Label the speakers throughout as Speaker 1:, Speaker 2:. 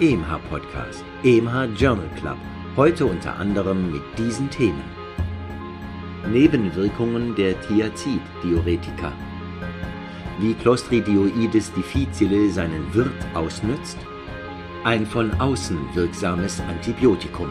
Speaker 1: EMH Podcast, EMH Journal Club. Heute unter anderem mit diesen Themen. Nebenwirkungen der Thiazid-Diuretika. Wie Clostridioides difficile seinen Wirt ausnützt. Ein von außen wirksames Antibiotikum.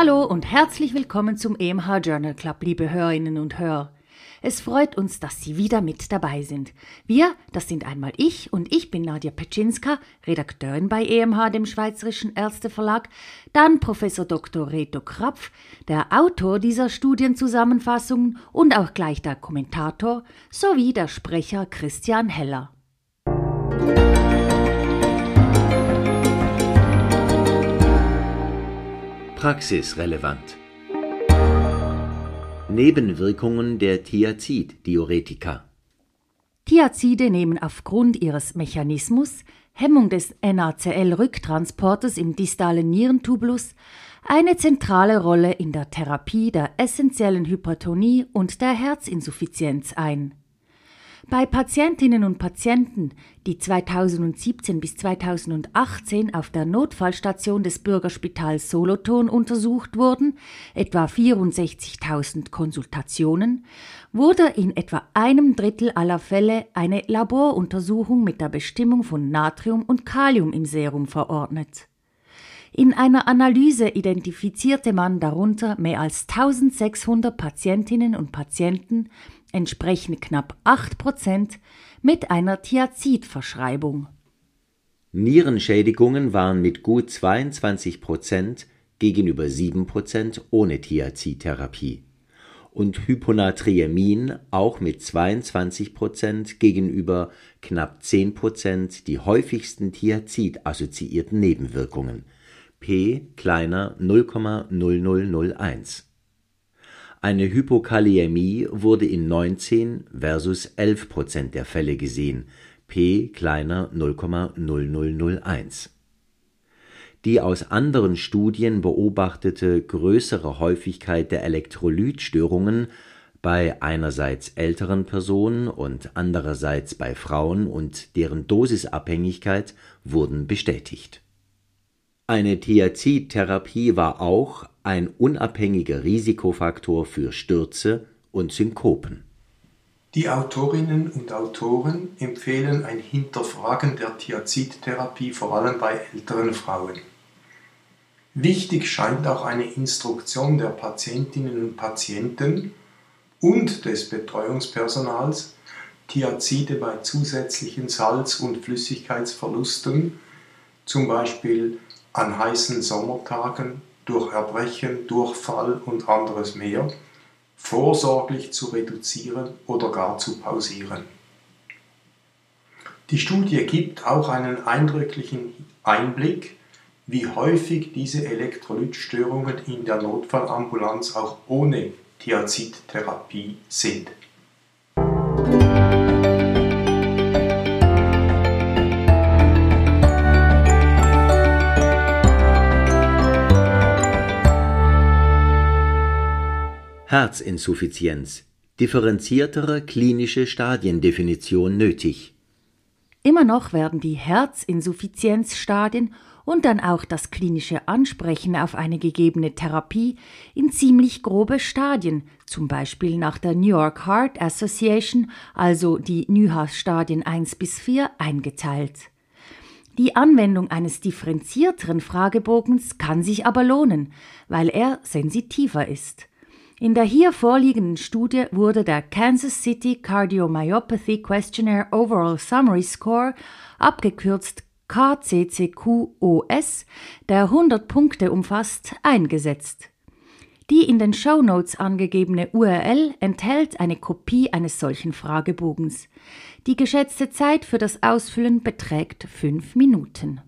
Speaker 2: Hallo und herzlich willkommen zum EMH Journal Club, liebe Hörerinnen und Hörer. Es freut uns, dass Sie wieder mit dabei sind. Wir, das sind einmal ich und ich bin Nadja Petschinska, Redakteurin bei EMH, dem Schweizerischen Ärzteverlag, dann Professor Dr. Reto Krapf, der Autor dieser Studienzusammenfassungen und auch gleich der Kommentator, sowie der Sprecher Christian Heller.
Speaker 1: Praxisrelevant. Nebenwirkungen der Thiazid-Diuretika.
Speaker 2: Thiazide nehmen aufgrund ihres Mechanismus Hemmung des NaCl-Rücktransportes im distalen Nierentubulus eine zentrale Rolle in der Therapie der essentiellen Hypertonie und der Herzinsuffizienz ein. Bei Patientinnen und Patienten, die 2017 bis 2018 auf der Notfallstation des Bürgerspitals Solothurn untersucht wurden, etwa 64.000 Konsultationen, wurde in etwa einem Drittel aller Fälle eine Laboruntersuchung mit der Bestimmung von Natrium und Kalium im Serum verordnet. In einer Analyse identifizierte man darunter mehr als 1600 Patientinnen und Patienten entsprechen knapp 8 Prozent mit einer Thiazidverschreibung.
Speaker 1: Nierenschädigungen waren mit gut 22 Prozent gegenüber 7 Prozent ohne Thiazidtherapie und Hyponatriemin auch mit 22 Prozent gegenüber knapp 10 Prozent die häufigsten Thiazid-assoziierten Nebenwirkungen. P kleiner 0,0001 eine Hypokaliämie wurde in 19 versus 11 Prozent der Fälle gesehen, p kleiner 0,0001. Die aus anderen Studien beobachtete größere Häufigkeit der Elektrolytstörungen bei einerseits älteren Personen und andererseits bei Frauen und deren Dosisabhängigkeit wurden bestätigt. Eine Thiazid-Therapie war auch ein unabhängiger Risikofaktor für Stürze und Synkopen.
Speaker 3: Die Autorinnen und Autoren empfehlen ein Hinterfragen der Thiazidtherapie vor allem bei älteren Frauen. Wichtig scheint auch eine Instruktion der Patientinnen und Patienten und des Betreuungspersonals, Thiazide bei zusätzlichen Salz- und Flüssigkeitsverlusten, zum Beispiel an heißen Sommertagen durch Erbrechen, Durchfall und anderes mehr, vorsorglich zu reduzieren oder gar zu pausieren. Die Studie gibt auch einen eindrücklichen Einblick, wie häufig diese Elektrolytstörungen in der Notfallambulanz auch ohne Thiazidtherapie sind.
Speaker 1: Herzinsuffizienz, differenziertere klinische Stadiendefinition nötig.
Speaker 2: Immer noch werden die Herzinsuffizienzstadien und dann auch das klinische Ansprechen auf eine gegebene Therapie in ziemlich grobe Stadien, zum Beispiel nach der New York Heart Association, also die NYHA-Stadien 1 bis 4, eingeteilt. Die Anwendung eines differenzierteren Fragebogens kann sich aber lohnen, weil er sensitiver ist. In der hier vorliegenden Studie wurde der Kansas City Cardiomyopathy Questionnaire Overall Summary Score, abgekürzt KCCQOS, der 100 Punkte umfasst, eingesetzt. Die in den Show Notes angegebene URL enthält eine Kopie eines solchen Fragebogens. Die geschätzte Zeit für das Ausfüllen beträgt fünf Minuten.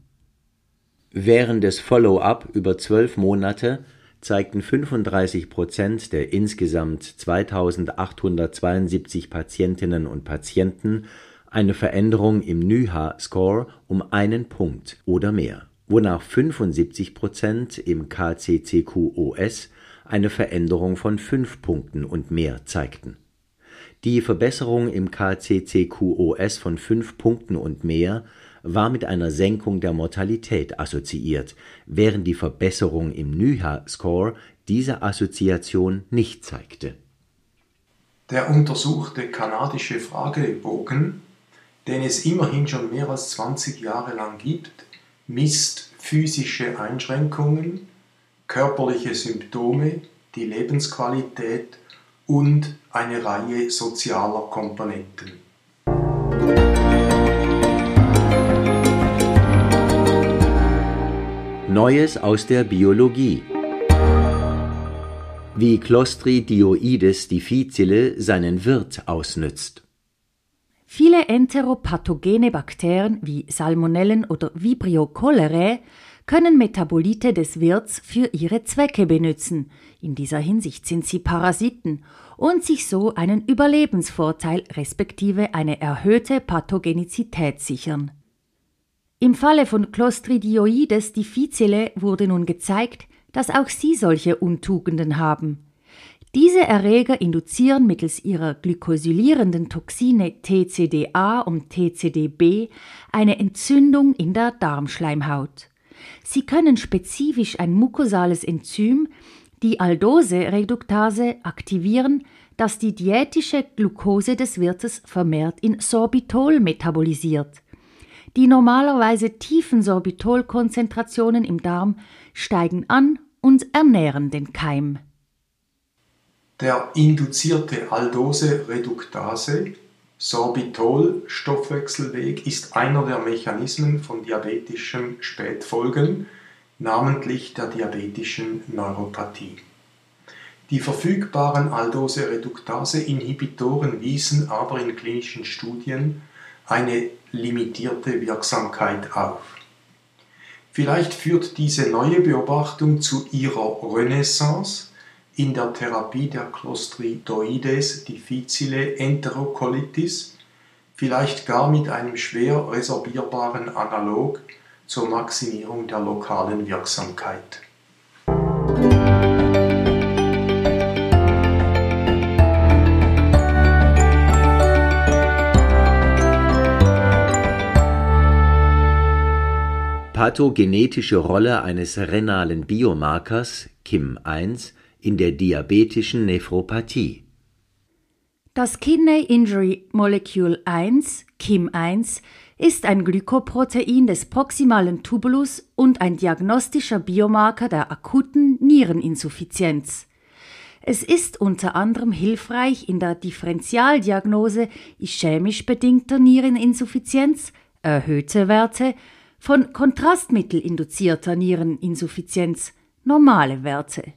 Speaker 1: Während des Follow-up über zwölf Monate zeigten 35 Prozent der insgesamt 2872 Patientinnen und Patienten eine Veränderung im NYHA-Score um einen Punkt oder mehr. wonach 75 Prozent im KCCQ-OS eine Veränderung von fünf Punkten und mehr zeigten. Die Verbesserung im KCCQ-OS von fünf Punkten und mehr war mit einer Senkung der Mortalität assoziiert, während die Verbesserung im NYHA-Score diese Assoziation nicht zeigte.
Speaker 3: Der untersuchte kanadische Fragebogen, den es immerhin schon mehr als 20 Jahre lang gibt, misst physische Einschränkungen, körperliche Symptome, die Lebensqualität und eine Reihe sozialer Komponenten.
Speaker 1: Neues aus der Biologie Wie Clostridioides difficile seinen Wirt ausnützt.
Speaker 2: Viele enteropathogene Bakterien wie Salmonellen oder Vibrio cholerae können Metabolite des Wirts für ihre Zwecke benutzen, in dieser Hinsicht sind sie Parasiten, und sich so einen Überlebensvorteil respektive eine erhöhte Pathogenizität sichern. Im Falle von Clostridioides difficile wurde nun gezeigt, dass auch sie solche Untugenden haben. Diese Erreger induzieren mittels ihrer glykosylierenden Toxine TCDA und TCDB eine Entzündung in der Darmschleimhaut. Sie können spezifisch ein mukosales Enzym, die Aldose-Reduktase, aktivieren, das die diätische Glucose des Wirtes vermehrt in Sorbitol metabolisiert. Die normalerweise tiefen Sorbitolkonzentrationen im Darm steigen an und ernähren den Keim.
Speaker 3: Der induzierte Aldose-Reduktase Sorbitol-Stoffwechselweg ist einer der Mechanismen von diabetischen Spätfolgen, namentlich der diabetischen Neuropathie. Die verfügbaren Aldose-Reduktase-Inhibitoren wiesen aber in klinischen Studien eine limitierte Wirksamkeit auf. Vielleicht führt diese neue Beobachtung zu ihrer Renaissance in der Therapie der Clostridoides difficile Enterokolitis, vielleicht gar mit einem schwer resorbierbaren Analog zur Maximierung der lokalen Wirksamkeit.
Speaker 1: Pathogenetische Rolle eines renalen Biomarkers KIM1 in der diabetischen Nephropathie.
Speaker 2: Das Kidney Injury Molecule 1, KIM1, ist ein Glykoprotein des proximalen Tubulus und ein diagnostischer Biomarker der akuten Niereninsuffizienz. Es ist unter anderem hilfreich in der Differentialdiagnose ischämisch bedingter Niereninsuffizienz, erhöhte Werte, von kontrastmittelinduzierter Niereninsuffizienz, normale Werte.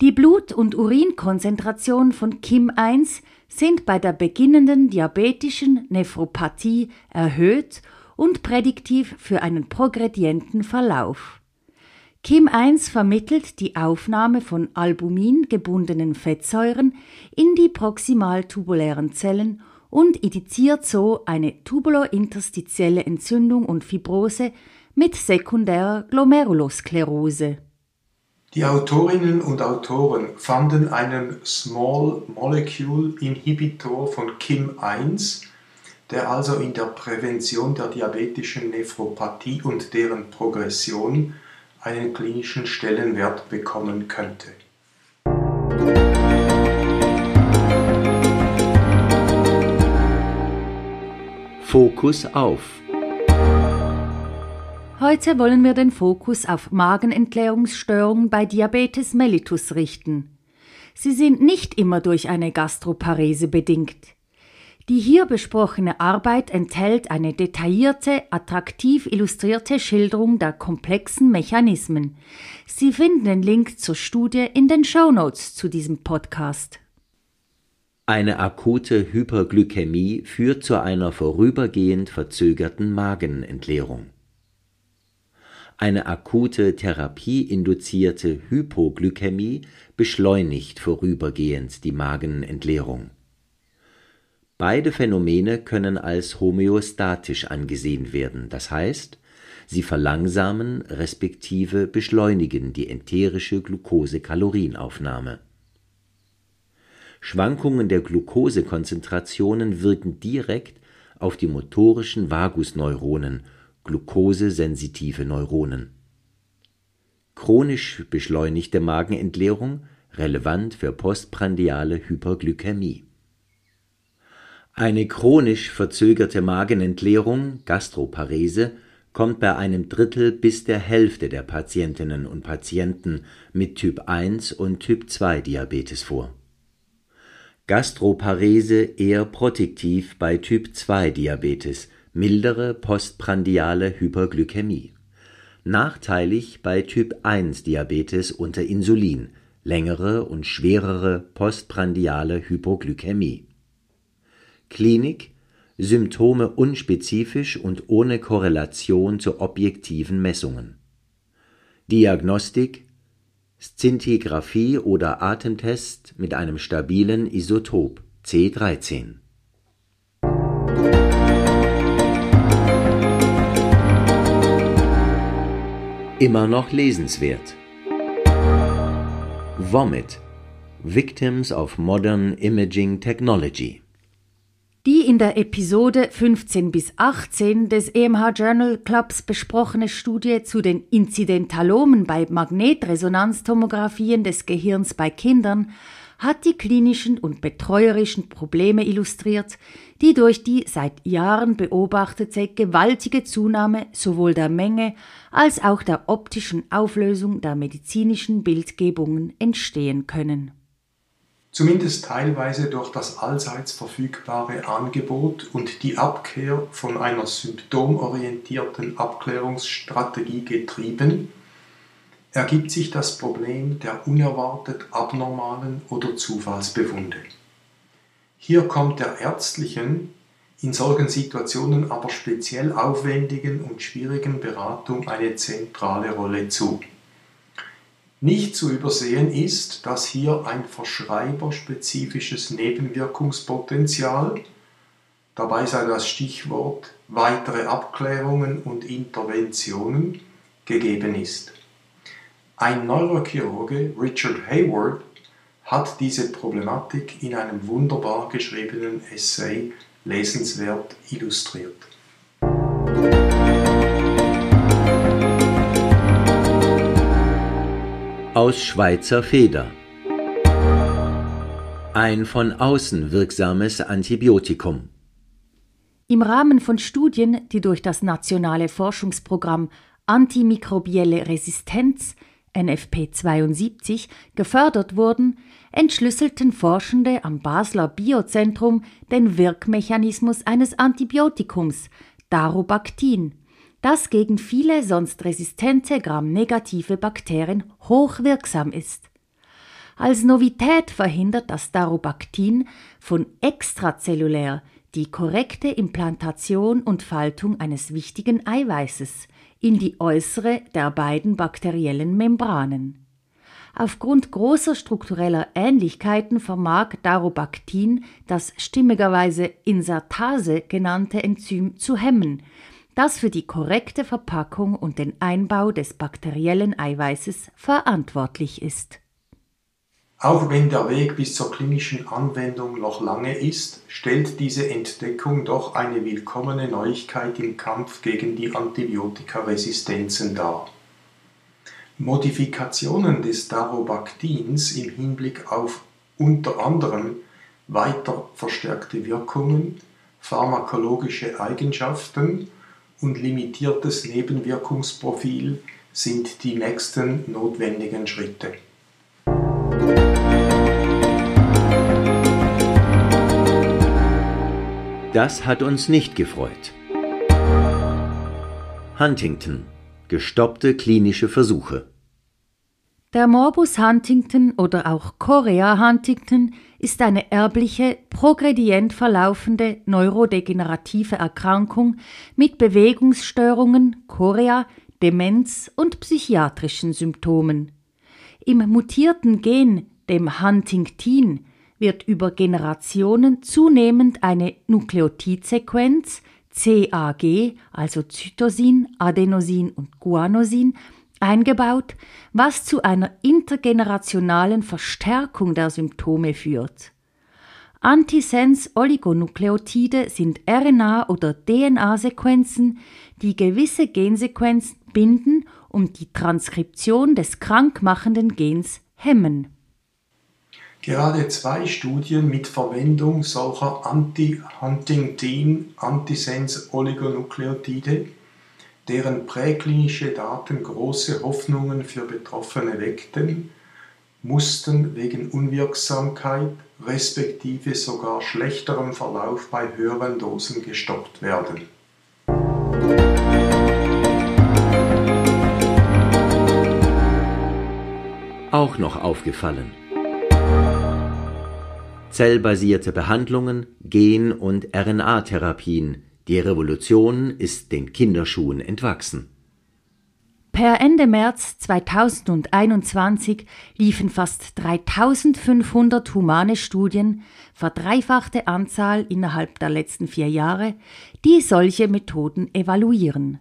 Speaker 2: Die Blut- und Urinkonzentration von KIM1 sind bei der beginnenden diabetischen Nephropathie erhöht und prädiktiv für einen progredienten Verlauf. KIM1 vermittelt die Aufnahme von Albumin gebundenen Fettsäuren in die proximaltubulären Zellen und indiziert so eine tubulointerstitielle Entzündung und Fibrose mit sekundärer Glomerulosklerose.
Speaker 3: Die Autorinnen und Autoren fanden einen Small Molecule Inhibitor von KIM1, der also in der Prävention der diabetischen Nephropathie und deren Progression einen klinischen Stellenwert bekommen könnte.
Speaker 1: Fokus auf
Speaker 2: Heute wollen wir den Fokus auf Magenentleerungsstörungen bei Diabetes mellitus richten. Sie sind nicht immer durch eine Gastroparese bedingt. Die hier besprochene Arbeit enthält eine detaillierte, attraktiv illustrierte Schilderung der komplexen Mechanismen. Sie finden den Link zur Studie in den Show Notes zu diesem Podcast.
Speaker 1: Eine akute Hyperglykämie führt zu einer vorübergehend verzögerten Magenentleerung. Eine akute therapieinduzierte Hypoglykämie beschleunigt vorübergehend die Magenentleerung. Beide Phänomene können als homöostatisch angesehen werden, das heißt, Sie verlangsamen respektive beschleunigen die enterische Glucose-Kalorienaufnahme. Schwankungen der Glukosekonzentrationen wirken direkt auf die motorischen Vagusneuronen (glukosesensitive Neuronen). Chronisch beschleunigte Magenentleerung relevant für postprandiale Hyperglykämie. Eine chronisch verzögerte Magenentleerung (Gastroparese) kommt bei einem Drittel bis der Hälfte der Patientinnen und Patienten mit Typ-1 und Typ-2-Diabetes vor. Gastroparese eher protektiv bei Typ-2-Diabetes, mildere postprandiale Hyperglykämie. Nachteilig bei Typ-1-Diabetes unter Insulin, längere und schwerere postprandiale Hypoglykämie. Klinik Symptome unspezifisch und ohne Korrelation zu objektiven Messungen. Diagnostik Szintigraphie oder Atemtest mit einem stabilen Isotop C13. Immer noch lesenswert. Vomit Victims of Modern Imaging Technology
Speaker 2: die in der Episode 15 bis 18 des EMH Journal Clubs besprochene Studie zu den Inzidentalomen bei Magnetresonanztomographien des Gehirns bei Kindern hat die klinischen und betreuerischen Probleme illustriert, die durch die seit Jahren beobachtete gewaltige Zunahme sowohl der Menge als auch der optischen Auflösung der medizinischen Bildgebungen entstehen können
Speaker 3: zumindest teilweise durch das allseits verfügbare Angebot und die Abkehr von einer symptomorientierten Abklärungsstrategie getrieben, ergibt sich das Problem der unerwartet abnormalen oder Zufallsbefunde. Hier kommt der ärztlichen, in solchen Situationen aber speziell aufwendigen und schwierigen Beratung eine zentrale Rolle zu. Nicht zu übersehen ist, dass hier ein verschreiberspezifisches Nebenwirkungspotenzial, dabei sei das Stichwort weitere Abklärungen und Interventionen, gegeben ist. Ein Neurochirurge, Richard Hayward, hat diese Problematik in einem wunderbar geschriebenen Essay lesenswert illustriert.
Speaker 1: Aus Schweizer Feder. Ein von außen wirksames Antibiotikum.
Speaker 2: Im Rahmen von Studien, die durch das nationale Forschungsprogramm Antimikrobielle Resistenz NFP 72 gefördert wurden, entschlüsselten Forschende am Basler Biozentrum den Wirkmechanismus eines Antibiotikums, Darubactin, das gegen viele sonst resistente gramnegative Bakterien hochwirksam ist. Als Novität verhindert das Darubactin von extrazellulär die korrekte Implantation und Faltung eines wichtigen Eiweißes in die äußere der beiden bakteriellen Membranen. Aufgrund großer struktureller Ähnlichkeiten vermag Darubactin das stimmigerweise Insertase genannte Enzym zu hemmen, das für die korrekte Verpackung und den Einbau des bakteriellen Eiweißes verantwortlich ist.
Speaker 3: Auch wenn der Weg bis zur klinischen Anwendung noch lange ist, stellt diese Entdeckung doch eine willkommene Neuigkeit im Kampf gegen die Antibiotikaresistenzen dar. Modifikationen des Darobactins im Hinblick auf unter anderem weiter verstärkte Wirkungen, pharmakologische Eigenschaften und limitiertes Nebenwirkungsprofil sind die nächsten notwendigen Schritte.
Speaker 1: Das hat uns nicht gefreut. Huntington. Gestoppte klinische Versuche.
Speaker 2: Der Morbus Huntington oder auch Chorea Huntington ist eine erbliche, progredient verlaufende neurodegenerative Erkrankung mit Bewegungsstörungen, Chorea, Demenz und psychiatrischen Symptomen. Im mutierten Gen, dem Huntingtin, wird über Generationen zunehmend eine Nukleotidsequenz CAG, also Zytosin, Adenosin und Guanosin, eingebaut, was zu einer intergenerationalen Verstärkung der Symptome führt. Antisens-Oligonukleotide sind RNA- oder DNA-Sequenzen, die gewisse Gensequenzen binden und die Transkription des krankmachenden Gens hemmen.
Speaker 3: Gerade zwei Studien mit Verwendung solcher Anti-Huntingtin-Antisens-Oligonukleotide, deren präklinische Daten große Hoffnungen für Betroffene weckten, mussten wegen Unwirksamkeit respektive sogar schlechterem Verlauf bei höheren Dosen gestoppt werden.
Speaker 1: Auch noch aufgefallen. Zellbasierte Behandlungen, Gen- und RNA-Therapien, die Revolution ist den Kinderschuhen entwachsen.
Speaker 2: Per Ende März 2021 liefen fast 3500 humane Studien, verdreifachte Anzahl innerhalb der letzten vier Jahre, die solche Methoden evaluieren.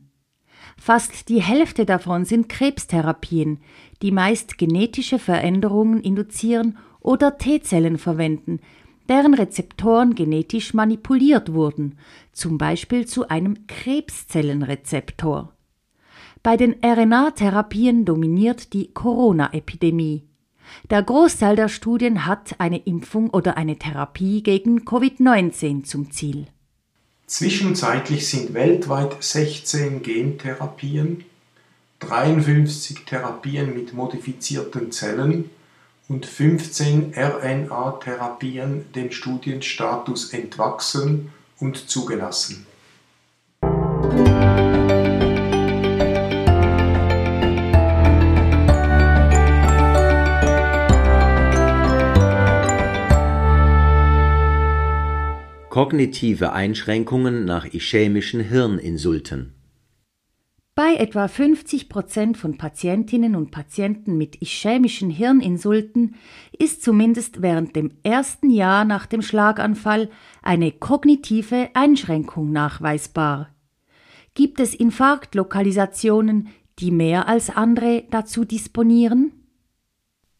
Speaker 2: Fast die Hälfte davon sind Krebstherapien, die meist genetische Veränderungen induzieren oder T-Zellen verwenden, deren Rezeptoren genetisch manipuliert wurden, zum Beispiel zu einem Krebszellenrezeptor. Bei den RNA-Therapien dominiert die Corona-Epidemie. Der Großteil der Studien hat eine Impfung oder eine Therapie gegen Covid-19 zum Ziel.
Speaker 3: Zwischenzeitlich sind weltweit 16 Gentherapien, 53 Therapien mit modifizierten Zellen und 15 RNA-Therapien dem Studienstatus entwachsen und zugelassen.
Speaker 1: Kognitive Einschränkungen nach ischämischen Hirninsulten.
Speaker 2: Bei etwa 50 Prozent von Patientinnen und Patienten mit ischämischen Hirninsulten ist zumindest während dem ersten Jahr nach dem Schlaganfall eine kognitive Einschränkung nachweisbar. Gibt es Infarktlokalisationen, die mehr als andere dazu disponieren?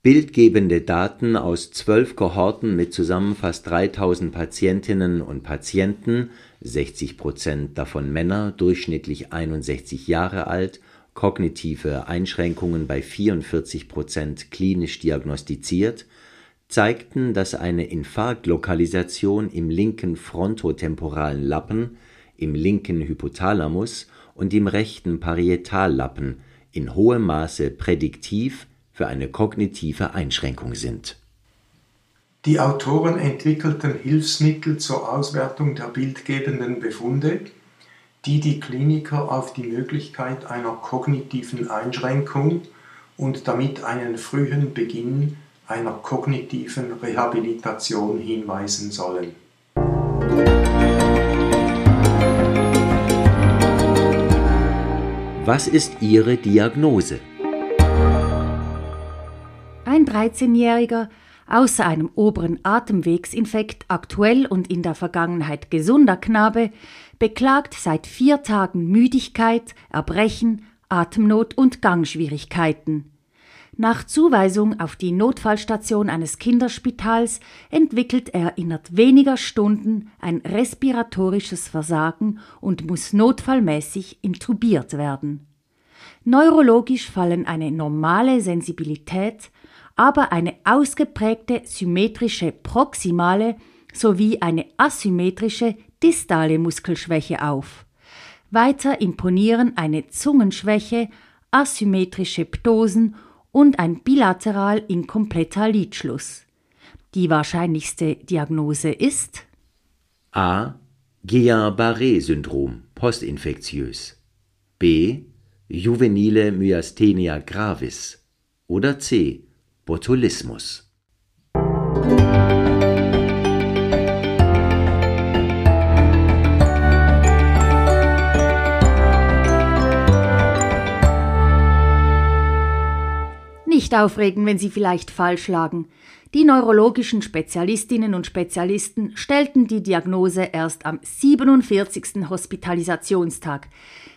Speaker 1: Bildgebende Daten aus zwölf Kohorten mit zusammen fast 3000 Patientinnen und Patienten, 60 Prozent davon Männer, durchschnittlich 61 Jahre alt, kognitive Einschränkungen bei 44 Prozent klinisch diagnostiziert, zeigten, dass eine Infarktlokalisation im linken frontotemporalen Lappen, im linken Hypothalamus und im rechten Parietallappen in hohem Maße prädiktiv für eine kognitive Einschränkung sind.
Speaker 3: Die Autoren entwickelten Hilfsmittel zur Auswertung der bildgebenden Befunde, die die Kliniker auf die Möglichkeit einer kognitiven Einschränkung und damit einen frühen Beginn einer kognitiven Rehabilitation hinweisen sollen.
Speaker 1: Was ist Ihre Diagnose?
Speaker 2: Ein 13-Jähriger, außer einem oberen Atemwegsinfekt aktuell und in der Vergangenheit gesunder Knabe, beklagt seit vier Tagen Müdigkeit, Erbrechen, Atemnot und Gangschwierigkeiten. Nach Zuweisung auf die Notfallstation eines Kinderspitals entwickelt er innerhalb weniger Stunden ein respiratorisches Versagen und muss notfallmäßig intubiert werden. Neurologisch fallen eine normale Sensibilität, aber eine ausgeprägte symmetrische proximale sowie eine asymmetrische distale Muskelschwäche auf. Weiter imponieren eine Zungenschwäche, asymmetrische Ptosen und ein bilateral inkompletter Lidschluss. Die wahrscheinlichste Diagnose ist
Speaker 1: A. Guillain-Barré-Syndrom, postinfektiös. B. Juvenile Myasthenia gravis. Oder C. Botulismus
Speaker 2: Nicht aufregen, wenn Sie vielleicht falsch lagen. Die neurologischen Spezialistinnen und Spezialisten stellten die Diagnose erst am 47. Hospitalisationstag,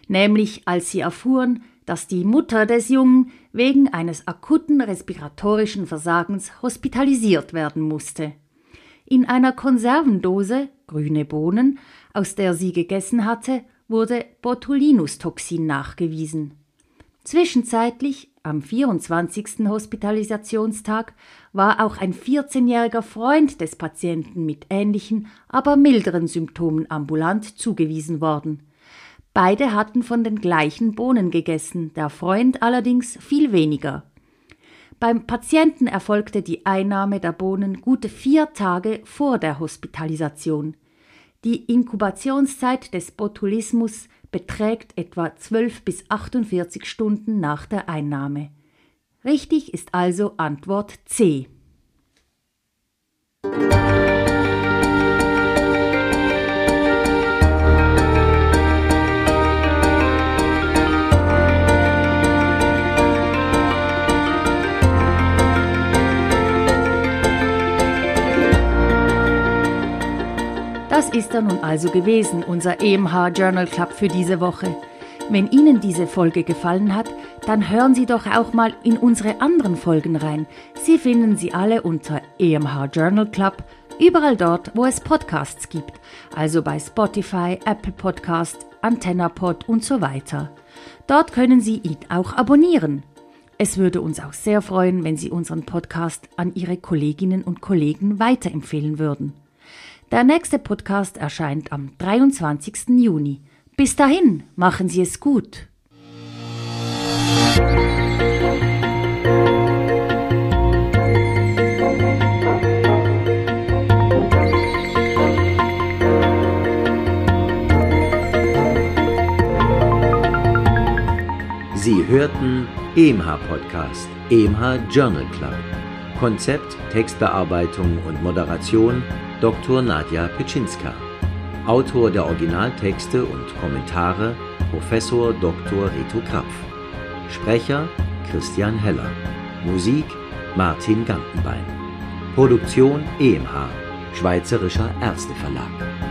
Speaker 2: nämlich als sie erfuhren, dass die Mutter des Jungen wegen eines akuten respiratorischen Versagens hospitalisiert werden musste. In einer Konservendose, grüne Bohnen, aus der sie gegessen hatte, wurde Botulinus-Toxin nachgewiesen. Zwischenzeitlich, am 24. Hospitalisationstag, war auch ein 14-jähriger Freund des Patienten mit ähnlichen, aber milderen Symptomen ambulant zugewiesen worden. Beide hatten von den gleichen Bohnen gegessen, der Freund allerdings viel weniger. Beim Patienten erfolgte die Einnahme der Bohnen gute vier Tage vor der Hospitalisation. Die Inkubationszeit des Botulismus beträgt etwa 12 bis 48 Stunden nach der Einnahme. Richtig ist also Antwort C. Das ist er nun also gewesen, unser EMH Journal Club für diese Woche. Wenn Ihnen diese Folge gefallen hat, dann hören Sie doch auch mal in unsere anderen Folgen rein. Sie finden sie alle unter EMH Journal Club, überall dort, wo es Podcasts gibt, also bei Spotify, Apple Podcast, AntennaPod und so weiter. Dort können Sie ihn auch abonnieren. Es würde uns auch sehr freuen, wenn Sie unseren Podcast an Ihre Kolleginnen und Kollegen weiterempfehlen würden. Der nächste Podcast erscheint am 23. Juni. Bis dahin, machen Sie es gut.
Speaker 1: Sie hörten EMH Podcast, EMH Journal Club. Konzept, Textbearbeitung und Moderation Dr. Nadja Petschinska. Autor der Originaltexte und Kommentare Professor Dr. Reto Krapf. Sprecher Christian Heller. Musik Martin Gantenbein. Produktion EMH, Schweizerischer Ärzteverlag.